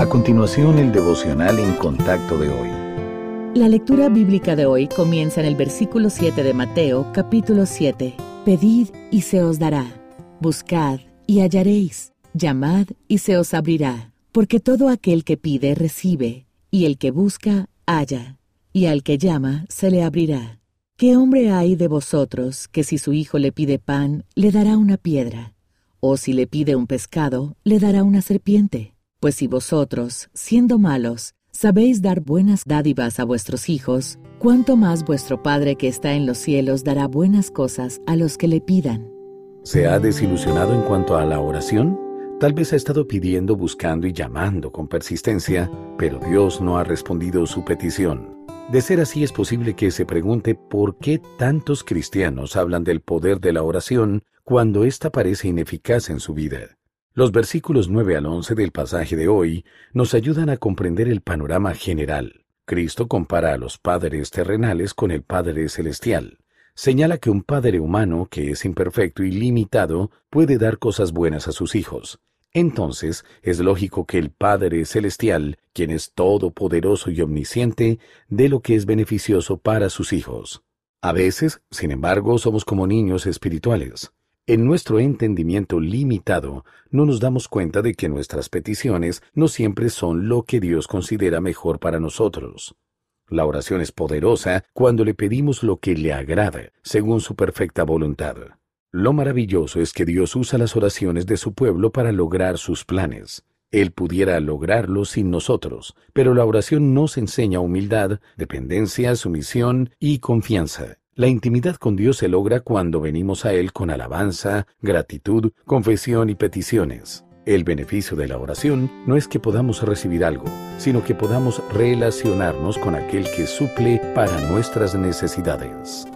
A continuación, el devocional en contacto de hoy. La lectura bíblica de hoy comienza en el versículo 7 de Mateo, capítulo 7. Pedid y se os dará. Buscad y hallaréis. Llamad y se os abrirá. Porque todo aquel que pide recibe, y el que busca halla, y al que llama se le abrirá. ¿Qué hombre hay de vosotros que si su hijo le pide pan, le dará una piedra? ¿O si le pide un pescado, le dará una serpiente? Pues si vosotros, siendo malos, sabéis dar buenas dádivas a vuestros hijos, cuánto más vuestro Padre que está en los cielos dará buenas cosas a los que le pidan. ¿Se ha desilusionado en cuanto a la oración? Tal vez ha estado pidiendo, buscando y llamando con persistencia, pero Dios no ha respondido su petición. De ser así es posible que se pregunte por qué tantos cristianos hablan del poder de la oración cuando ésta parece ineficaz en su vida. Los versículos 9 al 11 del pasaje de hoy nos ayudan a comprender el panorama general. Cristo compara a los padres terrenales con el Padre Celestial. Señala que un padre humano que es imperfecto y limitado puede dar cosas buenas a sus hijos. Entonces es lógico que el Padre Celestial, quien es todopoderoso y omnisciente, dé lo que es beneficioso para sus hijos. A veces, sin embargo, somos como niños espirituales. En nuestro entendimiento limitado, no nos damos cuenta de que nuestras peticiones no siempre son lo que Dios considera mejor para nosotros. La oración es poderosa cuando le pedimos lo que le agrada, según su perfecta voluntad. Lo maravilloso es que Dios usa las oraciones de su pueblo para lograr sus planes. Él pudiera lograrlo sin nosotros, pero la oración nos enseña humildad, dependencia, sumisión y confianza. La intimidad con Dios se logra cuando venimos a Él con alabanza, gratitud, confesión y peticiones. El beneficio de la oración no es que podamos recibir algo, sino que podamos relacionarnos con aquel que suple para nuestras necesidades.